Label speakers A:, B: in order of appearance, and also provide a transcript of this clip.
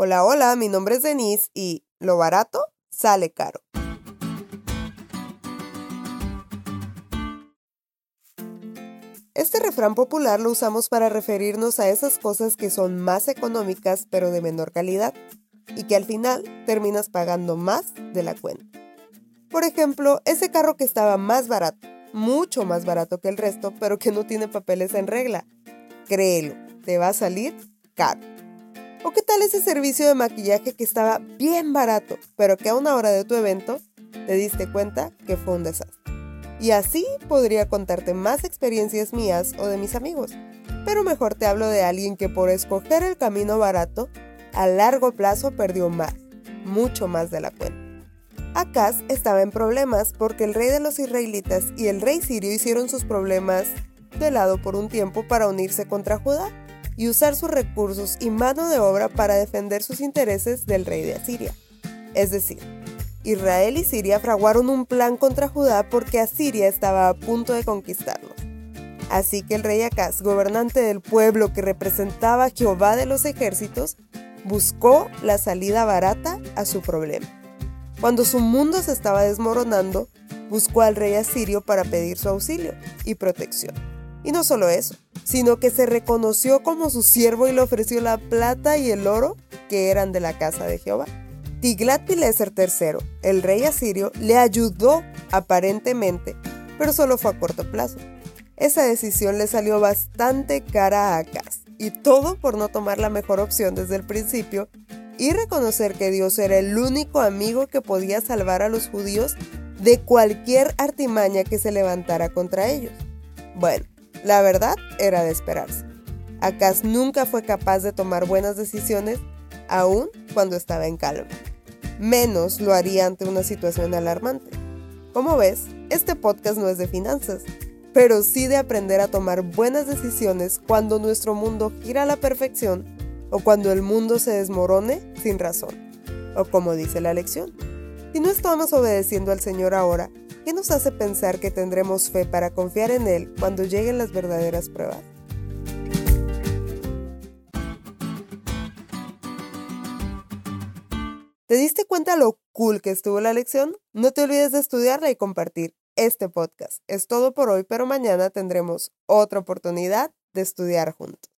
A: Hola, hola, mi nombre es Denise y lo barato sale caro. Este refrán popular lo usamos para referirnos a esas cosas que son más económicas pero de menor calidad y que al final terminas pagando más de la cuenta. Por ejemplo, ese carro que estaba más barato, mucho más barato que el resto, pero que no tiene papeles en regla. Créelo, te va a salir caro. ¿O qué tal ese servicio de maquillaje que estaba bien barato, pero que a una hora de tu evento te diste cuenta que fue un desastre? Y así podría contarte más experiencias mías o de mis amigos. Pero mejor te hablo de alguien que por escoger el camino barato, a largo plazo perdió más, mucho más de la cuenta. Acaz estaba en problemas porque el rey de los israelitas y el rey sirio hicieron sus problemas de lado por un tiempo para unirse contra Judá y usar sus recursos y mano de obra para defender sus intereses del rey de Asiria. Es decir, Israel y Siria fraguaron un plan contra Judá porque Asiria estaba a punto de conquistarlos. Así que el rey Acaz, gobernante del pueblo que representaba a Jehová de los ejércitos, buscó la salida barata a su problema. Cuando su mundo se estaba desmoronando, buscó al rey asirio para pedir su auxilio y protección. Y no solo eso, sino que se reconoció como su siervo y le ofreció la plata y el oro que eran de la casa de Jehová. Tiglat-Pileser III, el rey asirio, le ayudó aparentemente, pero solo fue a corto plazo. Esa decisión le salió bastante cara a Acaz, y todo por no tomar la mejor opción desde el principio y reconocer que Dios era el único amigo que podía salvar a los judíos de cualquier artimaña que se levantara contra ellos. Bueno, la verdad era de esperarse. Acaz nunca fue capaz de tomar buenas decisiones, aun cuando estaba en calma. Menos lo haría ante una situación alarmante. Como ves, este podcast no es de finanzas, pero sí de aprender a tomar buenas decisiones cuando nuestro mundo gira a la perfección o cuando el mundo se desmorone sin razón, o como dice la lección. Si no estamos obedeciendo al Señor ahora, ¿qué nos hace pensar que tendremos fe para confiar en Él cuando lleguen las verdaderas pruebas? ¿Te diste cuenta lo cool que estuvo la lección? No te olvides de estudiarla y compartir este podcast. Es todo por hoy, pero mañana tendremos otra oportunidad de estudiar juntos.